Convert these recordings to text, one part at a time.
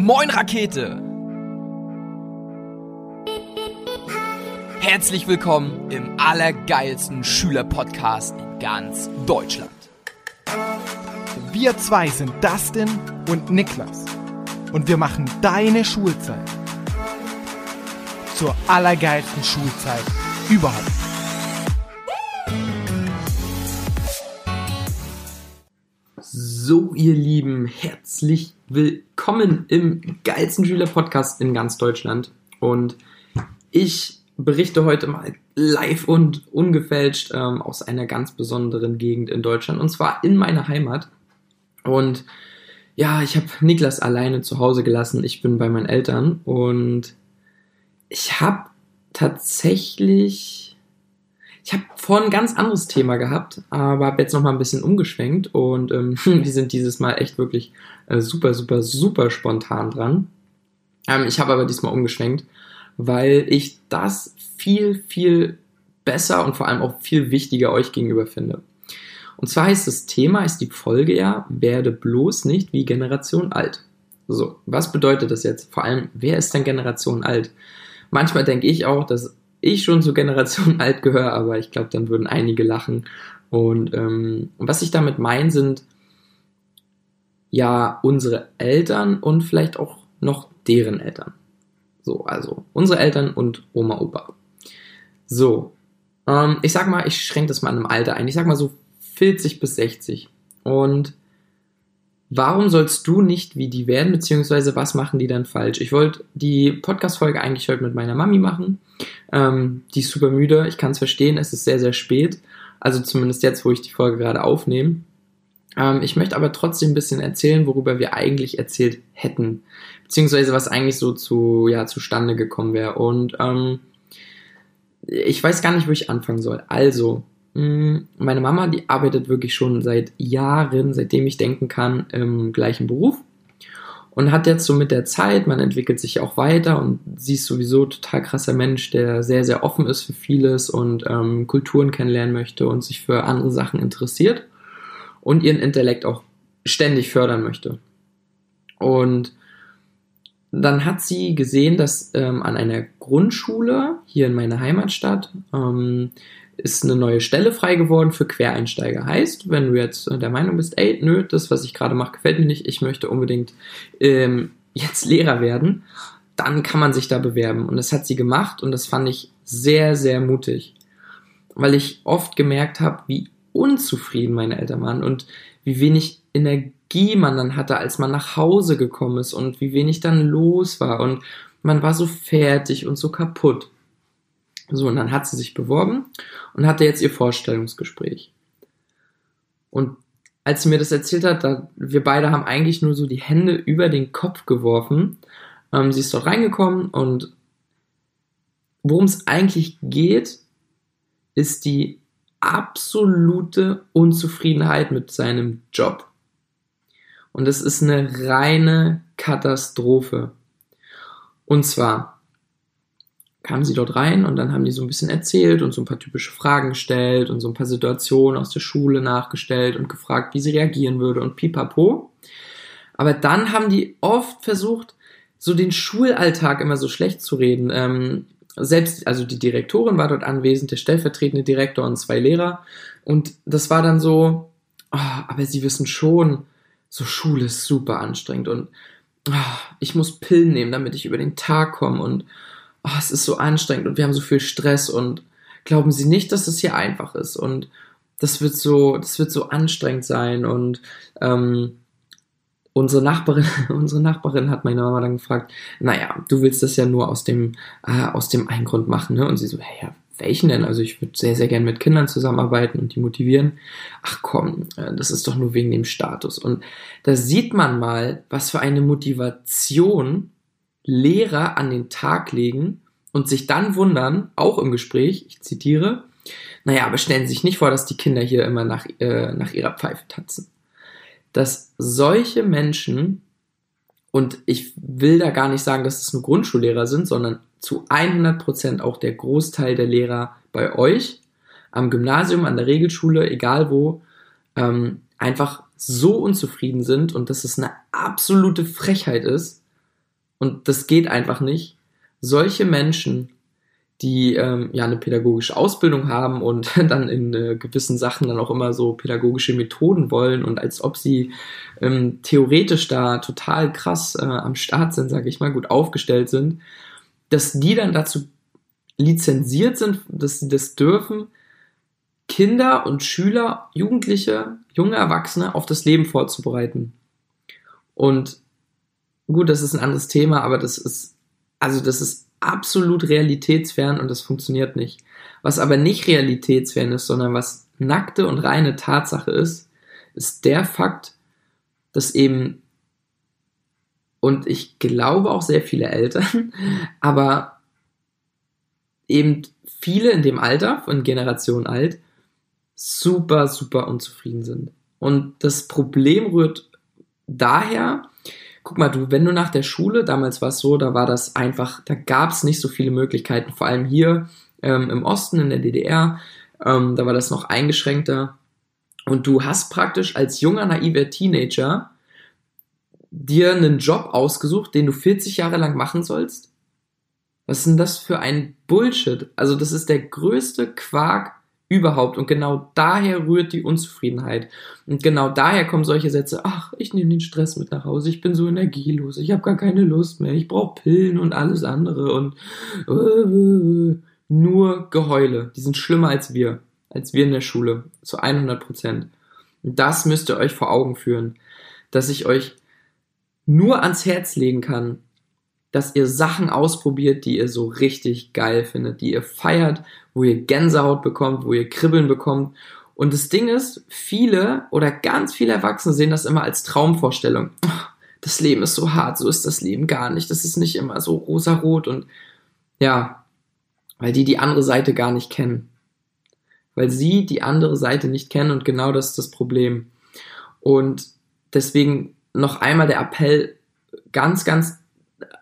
Moin Rakete! Herzlich willkommen im allergeilsten Schülerpodcast in ganz Deutschland. Wir zwei sind Dustin und Niklas und wir machen deine Schulzeit zur allergeilsten Schulzeit überhaupt. So, ihr Lieben, herzlich willkommen im geilsten Schülerpodcast in ganz Deutschland. Und ich berichte heute mal live und ungefälscht ähm, aus einer ganz besonderen Gegend in Deutschland, und zwar in meiner Heimat. Und ja, ich habe Niklas alleine zu Hause gelassen. Ich bin bei meinen Eltern und ich habe tatsächlich ich habe vorhin ein ganz anderes Thema gehabt, aber habe jetzt noch mal ein bisschen umgeschwenkt und ähm, die sind dieses Mal echt wirklich äh, super, super, super spontan dran. Ähm, ich habe aber diesmal umgeschwenkt, weil ich das viel, viel besser und vor allem auch viel wichtiger euch gegenüber finde. Und zwar heißt das Thema, ist die Folge ja, werde bloß nicht wie Generation alt. So, was bedeutet das jetzt? Vor allem, wer ist denn Generation alt? Manchmal denke ich auch, dass ich schon zur Generation alt gehöre, aber ich glaube, dann würden einige lachen. Und ähm, was ich damit meine, sind ja unsere Eltern und vielleicht auch noch deren Eltern. So, also unsere Eltern und Oma, Opa. So, ähm, ich sag mal, ich schränke das mal in einem Alter ein. Ich sag mal so 40 bis 60. Und Warum sollst du nicht wie die werden, beziehungsweise was machen die dann falsch? Ich wollte die Podcast-Folge eigentlich heute mit meiner Mami machen. Ähm, die ist super müde, ich kann es verstehen, es ist sehr, sehr spät. Also zumindest jetzt, wo ich die Folge gerade aufnehme. Ähm, ich möchte aber trotzdem ein bisschen erzählen, worüber wir eigentlich erzählt hätten. Beziehungsweise was eigentlich so zu, ja, zustande gekommen wäre. Und ähm, ich weiß gar nicht, wo ich anfangen soll. Also, meine Mama, die arbeitet wirklich schon seit Jahren, seitdem ich denken kann, im gleichen Beruf und hat jetzt so mit der Zeit, man entwickelt sich auch weiter und sie ist sowieso total krasser Mensch, der sehr, sehr offen ist für vieles und ähm, Kulturen kennenlernen möchte und sich für andere Sachen interessiert und ihren Intellekt auch ständig fördern möchte. Und dann hat sie gesehen, dass ähm, an einer Grundschule hier in meiner Heimatstadt ähm, ist eine neue Stelle frei geworden für Quereinsteiger. Heißt, wenn du jetzt der Meinung bist, ey, nö, das, was ich gerade mache, gefällt mir nicht, ich möchte unbedingt ähm, jetzt Lehrer werden, dann kann man sich da bewerben. Und das hat sie gemacht und das fand ich sehr, sehr mutig. Weil ich oft gemerkt habe, wie unzufrieden meine Eltern waren und wie wenig Energie man dann hatte, als man nach Hause gekommen ist und wie wenig dann los war und man war so fertig und so kaputt. So, und dann hat sie sich beworben und hatte jetzt ihr Vorstellungsgespräch. Und als sie mir das erzählt hat, da, wir beide haben eigentlich nur so die Hände über den Kopf geworfen. Ähm, sie ist dort reingekommen und worum es eigentlich geht, ist die absolute Unzufriedenheit mit seinem Job. Und es ist eine reine Katastrophe. Und zwar, kamen sie dort rein und dann haben die so ein bisschen erzählt und so ein paar typische Fragen gestellt und so ein paar Situationen aus der Schule nachgestellt und gefragt, wie sie reagieren würde und pipapo. Aber dann haben die oft versucht, so den Schulalltag immer so schlecht zu reden. Ähm, selbst, also die Direktorin war dort anwesend, der stellvertretende Direktor und zwei Lehrer. Und das war dann so, oh, aber sie wissen schon, so Schule ist super anstrengend und oh, ich muss Pillen nehmen, damit ich über den Tag komme und oh, es ist so anstrengend und wir haben so viel Stress und glauben Sie nicht, dass es hier einfach ist und das wird so, das wird so anstrengend sein und ähm, unsere Nachbarin, unsere Nachbarin hat meine Mama dann gefragt, naja, du willst das ja nur aus dem, äh, aus dem einen Grund machen, ne? Und sie so, hey, ja, welchen denn? Also ich würde sehr, sehr gern mit Kindern zusammenarbeiten und die motivieren. Ach komm, äh, das ist doch nur wegen dem Status. Und da sieht man mal, was für eine Motivation Lehrer an den Tag legen und sich dann wundern, auch im Gespräch, ich zitiere, naja, aber stellen Sie sich nicht vor, dass die Kinder hier immer nach, äh, nach ihrer Pfeife tanzen. Dass solche Menschen, und ich will da gar nicht sagen, dass es nur Grundschullehrer sind, sondern zu 100% auch der Großteil der Lehrer bei euch, am Gymnasium, an der Regelschule, egal wo, ähm, einfach so unzufrieden sind und dass es eine absolute Frechheit ist, und das geht einfach nicht, solche Menschen, die ähm, ja eine pädagogische Ausbildung haben und dann in äh, gewissen Sachen dann auch immer so pädagogische Methoden wollen und als ob sie ähm, theoretisch da total krass äh, am Start sind, sage ich mal, gut aufgestellt sind, dass die dann dazu lizenziert sind, dass sie das dürfen, Kinder und Schüler, Jugendliche, junge Erwachsene auf das Leben vorzubereiten. Und gut, das ist ein anderes Thema, aber das ist, also das ist absolut realitätsfern und das funktioniert nicht. Was aber nicht realitätsfern ist, sondern was nackte und reine Tatsache ist, ist der Fakt, dass eben, und ich glaube auch sehr viele Eltern, aber eben viele in dem Alter, von Generation alt, super, super unzufrieden sind. Und das Problem rührt daher, guck mal, du, wenn du nach der Schule, damals war es so, da war das einfach, da gab es nicht so viele Möglichkeiten, vor allem hier ähm, im Osten, in der DDR, ähm, da war das noch eingeschränkter. Und du hast praktisch als junger, naiver Teenager dir einen Job ausgesucht, den du 40 Jahre lang machen sollst? Was ist denn das für ein Bullshit? Also das ist der größte Quark, überhaupt. Und genau daher rührt die Unzufriedenheit. Und genau daher kommen solche Sätze, ach, ich nehme den Stress mit nach Hause, ich bin so energielos, ich habe gar keine Lust mehr, ich brauche Pillen und alles andere und äh, nur Geheule. Die sind schlimmer als wir, als wir in der Schule, zu 100 Prozent. Und das müsst ihr euch vor Augen führen, dass ich euch nur ans Herz legen kann, dass ihr Sachen ausprobiert, die ihr so richtig geil findet, die ihr feiert, wo ihr Gänsehaut bekommt, wo ihr Kribbeln bekommt. Und das Ding ist, viele oder ganz viele Erwachsene sehen das immer als Traumvorstellung. Das Leben ist so hart, so ist das Leben gar nicht. Das ist nicht immer so rosarot und ja, weil die die andere Seite gar nicht kennen. Weil sie die andere Seite nicht kennen und genau das ist das Problem. Und deswegen noch einmal der Appell ganz, ganz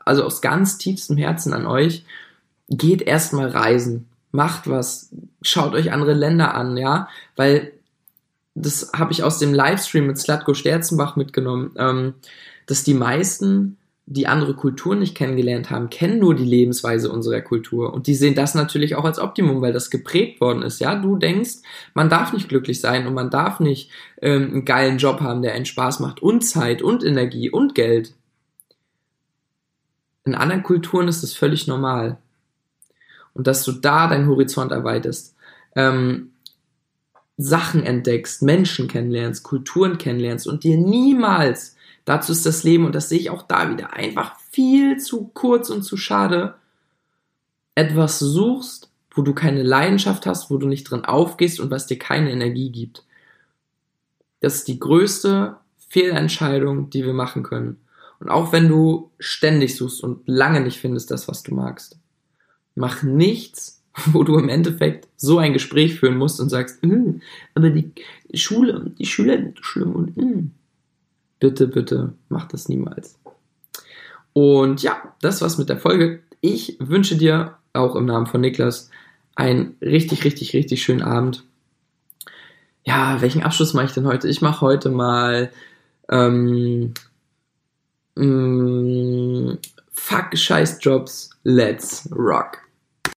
also aus ganz tiefstem Herzen an euch, geht erstmal reisen, macht was, schaut euch andere Länder an, ja, weil das habe ich aus dem Livestream mit Slatko Sterzenbach mitgenommen, ähm, dass die meisten, die andere Kulturen nicht kennengelernt haben, kennen nur die Lebensweise unserer Kultur und die sehen das natürlich auch als Optimum, weil das geprägt worden ist. Ja, du denkst, man darf nicht glücklich sein und man darf nicht ähm, einen geilen Job haben, der einen Spaß macht und Zeit und Energie und Geld. In anderen Kulturen ist es völlig normal. Und dass du da deinen Horizont erweiterst, ähm, Sachen entdeckst, Menschen kennenlernst, Kulturen kennenlernst und dir niemals, dazu ist das Leben, und das sehe ich auch da wieder, einfach viel zu kurz und zu schade, etwas suchst, wo du keine Leidenschaft hast, wo du nicht drin aufgehst und was dir keine Energie gibt. Das ist die größte Fehlentscheidung, die wir machen können. Und auch wenn du ständig suchst und lange nicht findest das, was du magst, mach nichts, wo du im Endeffekt so ein Gespräch führen musst und sagst, hm, aber die Schule, die Schüler sind schlimm und hm. bitte, bitte, mach das niemals. Und ja, das war's mit der Folge. Ich wünsche dir auch im Namen von Niklas einen richtig, richtig, richtig schönen Abend. Ja, welchen Abschluss mache ich denn heute? Ich mache heute mal ähm, Mm, fuck Scheiß Jobs, let's rock.